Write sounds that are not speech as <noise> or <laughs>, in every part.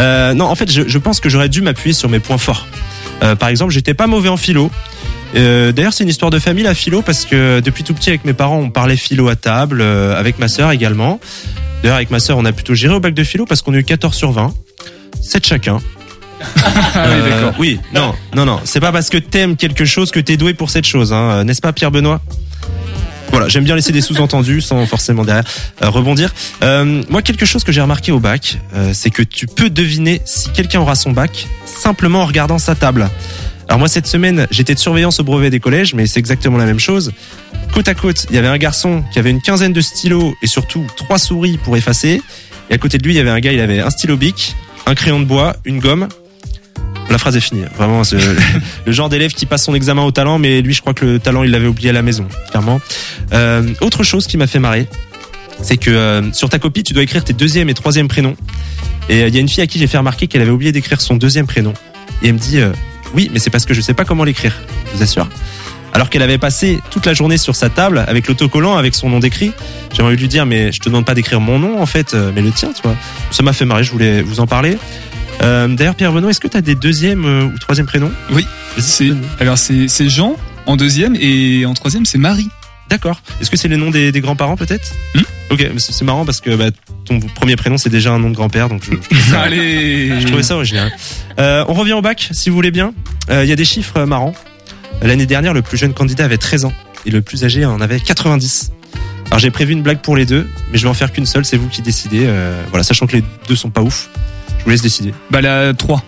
Euh, non, en fait, je, je pense que j'aurais dû m'appuyer sur mes points forts. Euh, par exemple, j'étais pas mauvais en philo. Euh, D'ailleurs, c'est une histoire de famille la philo parce que depuis tout petit avec mes parents, on parlait philo à table, euh, avec ma sœur également. D'ailleurs, avec ma sœur, on a plutôt géré au bac de philo parce qu'on a eu 14 sur 20, 7 chacun. Euh, oui, non, non, non. C'est pas parce que t'aimes quelque chose que t'es doué pour cette chose, hein, euh, n'est-ce pas, Pierre Benoît Voilà, j'aime bien laisser des sous-entendus sans forcément derrière euh, rebondir. Euh, moi, quelque chose que j'ai remarqué au bac, euh, c'est que tu peux deviner si quelqu'un aura son bac simplement en regardant sa table. Alors moi, cette semaine, j'étais de surveillance au brevet des collèges, mais c'est exactement la même chose. Côte à côte, il y avait un garçon qui avait une quinzaine de stylos et surtout trois souris pour effacer. Et à côté de lui, il y avait un gars, il avait un stylo bic, un crayon de bois, une gomme. La phrase est finie. Vraiment, c'est <laughs> le genre d'élève qui passe son examen au talent, mais lui, je crois que le talent, il l'avait oublié à la maison, clairement. Euh, autre chose qui m'a fait marrer, c'est que euh, sur ta copie, tu dois écrire tes deuxième et troisième prénoms. Et euh, il y a une fille à qui j'ai fait remarquer qu'elle avait oublié d'écrire son deuxième prénom. Et elle me dit, oui, mais c'est parce que je sais pas comment l'écrire. Je vous assure. Alors qu'elle avait passé toute la journée sur sa table avec l'autocollant, avec son nom d'écrit. J'ai envie de lui dire, mais je te demande pas d'écrire mon nom, en fait, mais le tien, tu vois. Ça m'a fait marrer, je voulais vous en parler. Euh, D'ailleurs, Pierre Benoît, est-ce que tu as des deuxième euh, ou troisième prénoms Oui, c'est alors c'est Jean en deuxième et en troisième c'est Marie. D'accord. Est-ce que c'est les noms des, des grands-parents peut-être Hmm Ok, c'est marrant parce que bah, ton premier prénom c'est déjà un nom de grand-père, donc je, je <laughs> trouvais ça- Allez. je trouvais ça original. Euh, on revient au bac, si vous voulez bien. Euh, Il y a des chiffres marrants. L'année dernière, le plus jeune candidat avait 13 ans et le plus âgé en avait 90. Alors j'ai prévu une blague pour les deux, mais je vais en faire qu'une seule, c'est vous qui décidez. Euh, voilà, sachant que les deux sont pas ouf, je vous laisse décider. Bah la 3.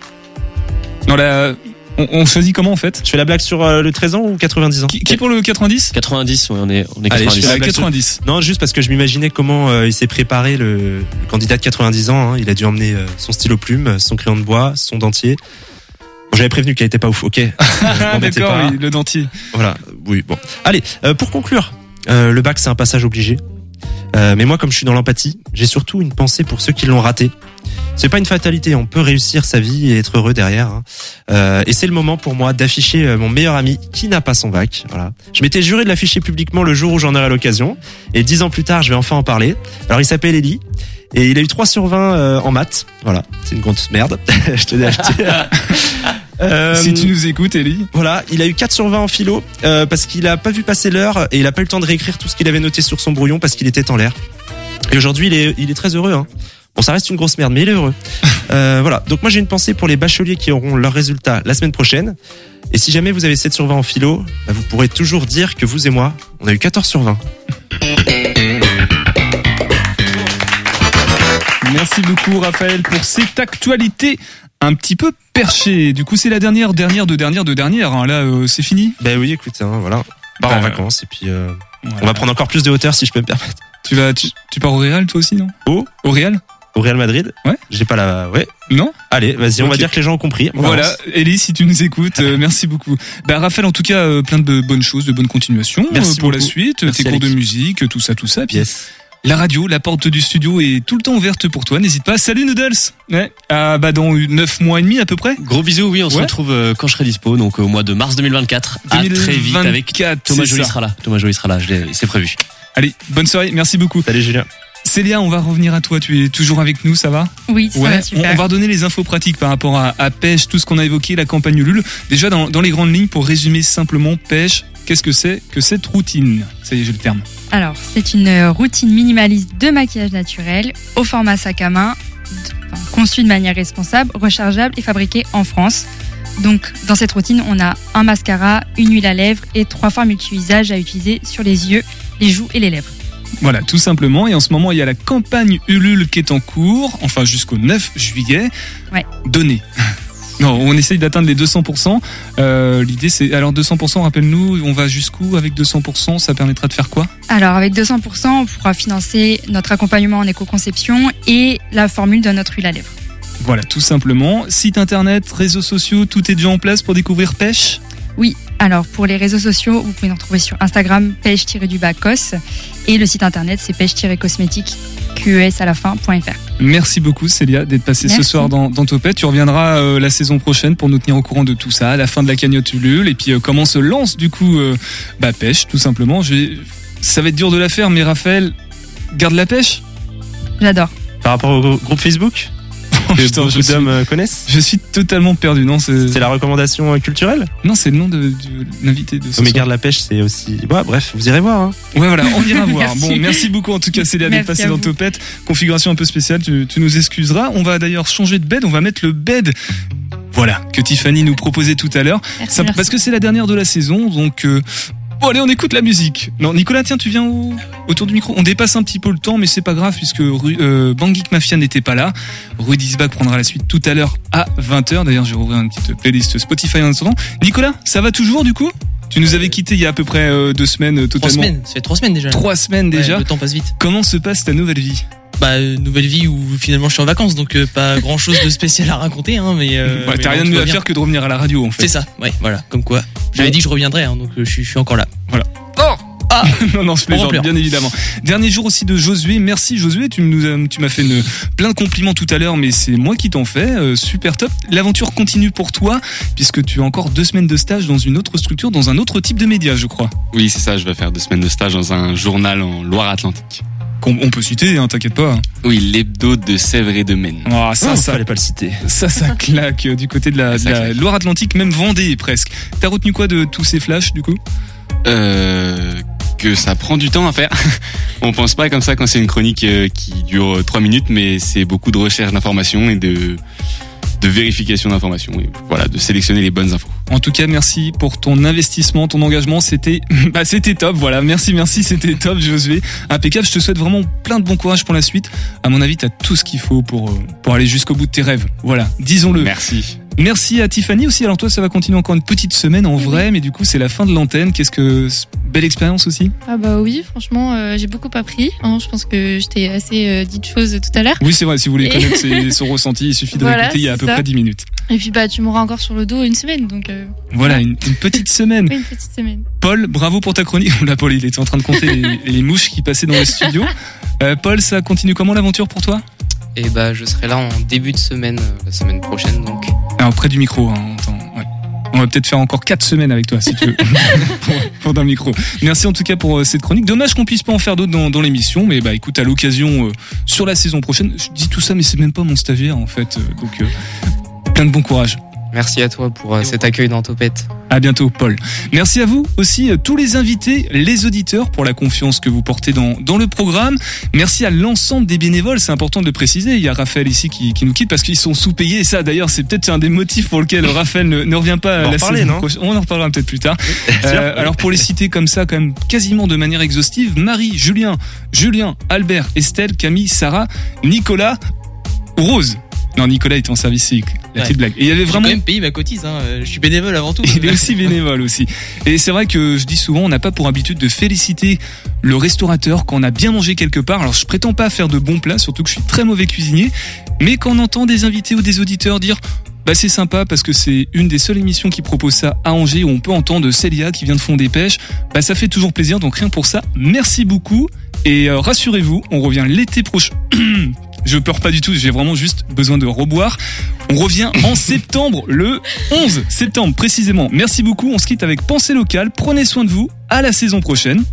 Non la on, on choisit comment en fait? Je fais la blague sur euh, le 13 ans ou 90 ans? Qui, qui pour le 90 90, ouais, on est, on est Allez, 90. je fais la Euh, blague 90. Non, juste parce que je m'imaginais comment euh, il s'est préparé le, le candidat de 90 ans. hein. Il a dû emmener euh, son stylo plume, son crayon de bois, son dentier. Bon, J'avais prévenu qu'elle était pas ouf. Ok. Euh, <laughs> Ah, m'embêtez D'accord, pas. oui, le dentier. Voilà. Oui. Bon. Allez. euh, pour conclure, euh, le bac c'est un passage obligé. Euh, mais moi, comme je suis dans l'empathie, j'ai surtout une pensée pour ceux qui l'ont raté. C'est pas une fatalité. On peut réussir sa vie et être heureux derrière. hein. Euh, et c'est le moment pour moi d'afficher euh, mon meilleur ami qui n'a pas son bac. Voilà. Je m'étais juré de l'afficher publiquement le jour où j'en aurai l'occasion. Et dix ans plus tard, je vais enfin en parler. Alors, il s'appelle Eli. Et il a eu 3 sur 20 euh, en maths. Voilà. C'est une grosse merde. <laughs> je tenais à le. <laughs> Euh, Si tu nous écoutes Ellie. voilà, il a eu 4 sur 20 en philo euh, parce qu'il a pas vu passer l'heure et il a pas eu le temps de réécrire tout ce qu'il avait noté sur son brouillon parce qu'il était en l'air. Et aujourd'hui, il est, il est très heureux. Hein. Bon, ça reste une grosse merde, mais il est heureux. <laughs> Euh, voilà. Donc moi, j'ai une pensée pour les bacheliers qui auront leurs résultats la semaine prochaine. Et si jamais vous avez 7 sur 20 en philo, bah, vous pourrez toujours dire que vous et moi, on a eu 14 sur 20. Merci beaucoup Raphaël pour cette actualité un petit peu perchée. Du coup c'est la dernière, dernière de dernière de dernière. hein. Là euh, c'est fini. Ben oui, écoute, hein, voilà. On part en Bah, vacances et puis euh, Voilà. on va prendre encore plus de hauteur si je peux me permettre. Tu vas, tu, tu pars au Real toi aussi non? Où Au Real? Au Real Madrid Ouais. J'ai pas la... Ouais. Non? Allez, vas-y, on va dire que les gens ont compris. On Voilà. Ellie, si tu nous écoutes, euh, <laughs> merci beaucoup. Bah, Raphaël, en tout cas, euh, plein de bonnes choses, de bonnes continuations Merci euh, pour la suite, Merci, tes cours de musique, tout ça, tout ça. Puis Yes. La radio, la porte du studio est tout le temps ouverte pour toi. N'hésite pas. Salut Noodles. Ouais. Ah bah dans neuf mois et demi à peu près. Gros bisous, oui, on se retrouve euh, quand je serai dispo, donc au mois de mars 2024. À très vite avec 2024, Thomas Joly sera là. Thomas Joly sera là, c'est prévu. Allez, bonne soirée. Merci beaucoup. Salut Julien. Célia, on va revenir à toi. Tu es toujours avec nous, ça va Oui, ça va on, super. on va redonner les infos pratiques par rapport à, à pêche, tout ce qu'on a évoqué, la campagne Ulule. Déjà, dans, dans les grandes lignes, pour résumer simplement, pêche, qu'est-ce que c'est que cette routine? Ça y est, j'ai le terme. Alors, c'est une euh, routine minimaliste de maquillage naturel au format sac à main, enfin, conçue de manière responsable, rechargeable et fabriquée en France. Donc, dans cette routine, on a un mascara, une huile à lèvres et trois formes multi-usages à utiliser sur les yeux, les joues et les lèvres. Voilà, tout simplement. Et en ce moment, il y a la campagne Ulule qui est en cours, enfin jusqu'au 9 juillet. Ouais. Donnez. <laughs> Non, on essaye d'atteindre les 200%. Euh, L'idée, c'est alors 200%. Rappelle-nous, on va jusqu'où avec 200% Ça permettra de faire quoi? Alors, avec 200%, on pourra financer notre accompagnement en éco-conception et la formule de notre huile à lèvres. Voilà, tout simplement. Site internet, réseaux sociaux, tout est déjà en place pour découvrir pêche? Oui, alors pour les réseaux sociaux, vous pouvez nous retrouver sur Instagram, pêche-du-bas cos, et le site internet, c'est pêche-cosmétique, QES à la fin.fr. Merci beaucoup Célia d'être passée ce soir dans, dans Topette. Tu reviendras euh, la saison prochaine pour nous tenir au courant de tout ça, à la fin de la cagnotte Ulule et puis euh, comment se lance du coup euh, bah, pêche tout simplement. Je vais- Ça va être dur de la faire mais Raphaël, garde la pêche. J'adore. Par rapport au grou- groupe Facebook? Que putain, beaucoup je suis- d'hommes euh, connaissent. Je suis totalement perdu. Non, c'est la recommandation euh, culturelle. non, c'est le nom de, de l'invité de ce Oméga soir. de la pêche, c'est aussi. Ouais, bref, vous irez voir. Hein. Ouais, voilà, on ira voir. <laughs> Merci. Bon, merci beaucoup en tout cas, Célia, d'être passée dans. Topette. Configuration un peu spéciale, tu, tu nous excuseras. On va d'ailleurs changer de bed, on va mettre le bed. Voilà, que Tiffany nous proposait tout à l'heure. Parce que c'est la dernière de la saison, donc. euh, Bon, allez, on écoute la musique. Non, Nicolas, tiens, tu viens au- autour du micro. On dépasse un petit peu le temps, mais c'est pas grave puisque Ru- euh, Mafia n'était pas là. Rudy Zbach prendra la suite tout à l'heure à 20h. D'ailleurs, j'ai rouvert une petite playlist Spotify en attendant. Nicolas, ça va toujours du coup Tu nous avais quitté il y a à peu près euh, deux semaines euh, Trois totalement. semaines, ça fait trois semaines déjà. Trois semaines Ouais, déjà. le temps passe vite. Comment se passe ta nouvelle vie Bah, nouvelle vie où finalement je suis en vacances, donc euh, pas grand chose de spécial à raconter, hein, mais. euh, Ouais, T'as rien de mieux à faire que de revenir à la radio en fait. C'est ça, ouais, voilà, comme quoi. J'avais dit que je reviendrais, hein, donc euh, je suis, je suis encore là. Ah <laughs> non non je plaisante remplir. bien évidemment. Dernier jour aussi de Josué. Merci Josué, tu nous as- tu m'as fait une, plein de compliments tout à l'heure, mais c'est moi qui t'en fais. Euh, super top. L'aventure continue pour toi puisque tu as encore deux semaines de stage dans une autre structure, dans un autre type de média, je crois. Oui, c'est ça, je vais faire deux semaines de stage dans un journal en Loire-Atlantique. Qu'on on peut citer, hein, t'inquiète pas. Oui, l'hebdo de Sèvres et de Maine. Ah, ça, Ah, ça, fallait pas le citer. ça, ça <laughs> claque euh, du côté de la. Loire-Atlantique, même Vendée presque. T'as retenu quoi de tous ces flashs du coup? Euh, que ça prend du temps à faire. <laughs> On pense pas comme ça quand c'est une chronique euh, qui dure trois minutes, mais c'est beaucoup de recherche d'informations et de, de vérification d'informations. Et voilà, de sélectionner les bonnes infos. En tout cas, merci pour ton investissement, ton engagement. C'était, <laughs> bah, c'était top. Voilà. Merci, merci. C'était top, Josué. Impeccable. Je te souhaite vraiment plein de bon courage pour la suite. À mon avis, t'as tout ce qu'il faut pour, euh, pour aller jusqu'au bout de tes rêves. Voilà. Disons-le. Merci. Merci à Tiffany aussi. Alors toi, ça va continuer encore une petite semaine en vrai, mais du coup, c'est la fin de l'antenne. Qu'est-ce que, belle expérience aussi. Ah bah oui, franchement, euh, j'ai beaucoup appris. hein. je pense que je t'ai assez euh, dit de choses tout à l'heure. Oui, c'est vrai. Si vous voulez Et- connaître ses- son <laughs> ressenti, il suffit de Voilà, réécouter il y a à peu ça. près 10 minutes. Et puis bah tu m'auras encore sur le dos une semaine, donc euh, Voilà, une, une petite semaine. <laughs> oui, une petite semaine. Paul, bravo pour ta chronique. <laughs> Là, Paul, il était en train de compter les, les mouches qui passaient dans le studio. Paul, ça continue comment l'aventure pour toi? Et bah, je serai là en début de semaine, euh, la semaine prochaine, donc. Alors, près du micro. Hein, ouais. On va peut-être faire encore 4 semaines avec toi, si tu veux, <laughs> pour, pour d'un micro. Merci en tout cas pour euh, cette chronique. Dommage qu'on puisse pas en faire d'autres dans, dans l'émission, mais bah écoute, à l'occasion, euh, sur la saison prochaine, je dis tout ça, mais c'est même pas mon stagiaire en fait. donc, plein de bon courage. Merci à toi pour euh, cet accueil dans Topette. À bientôt, Paul. Merci à vous aussi, euh, tous les invités, les auditeurs, pour la confiance que vous portez dans, dans le programme. Merci à l'ensemble des bénévoles, c'est important de le préciser. Il y a Raphaël ici qui, qui nous quitte parce qu'ils sont sous-payés. Et ça, d'ailleurs, c'est peut-être un des motifs pour lequel <laughs> Raphaël ne, ne revient pas On la non prochaine. On en reparlera peut-être plus tard. <laughs> Euh, alors, pour les citer comme ça, quand même, quasiment de manière exhaustive, Marie, Julien, Julien, Albert, Estelle, Camille, Sarah, Nicolas, Rose. Non, Nicolas était en service civique. La Ouais. petite blague. Et il y avait vraiment quand même payé ma cotise, hein. je suis bénévole avant tout. il est aussi bénévole aussi. Et c'est vrai que je dis souvent, on n'a pas pour habitude de féliciter le restaurateur quand on a bien mangé quelque part. Alors je prétends pas faire de bons plats, surtout que je suis très mauvais cuisinier, mais quand on entend des invités ou des auditeurs dire bah c'est sympa parce que c'est une des seules émissions qui propose ça à Angers où on peut entendre Célia qui vient de Fond des Pêches. Bah ça fait toujours plaisir donc rien pour ça. Merci beaucoup et euh, rassurez-vous, on revient l'été prochain. <clears throat> Je pleure pas du tout, j'ai vraiment juste besoin de reboire. On revient en <laughs> septembre, le 11 septembre précisément. Merci beaucoup, on se quitte avec Pensée locale. Prenez soin de vous, à la saison prochaine.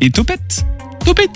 Et topette Topette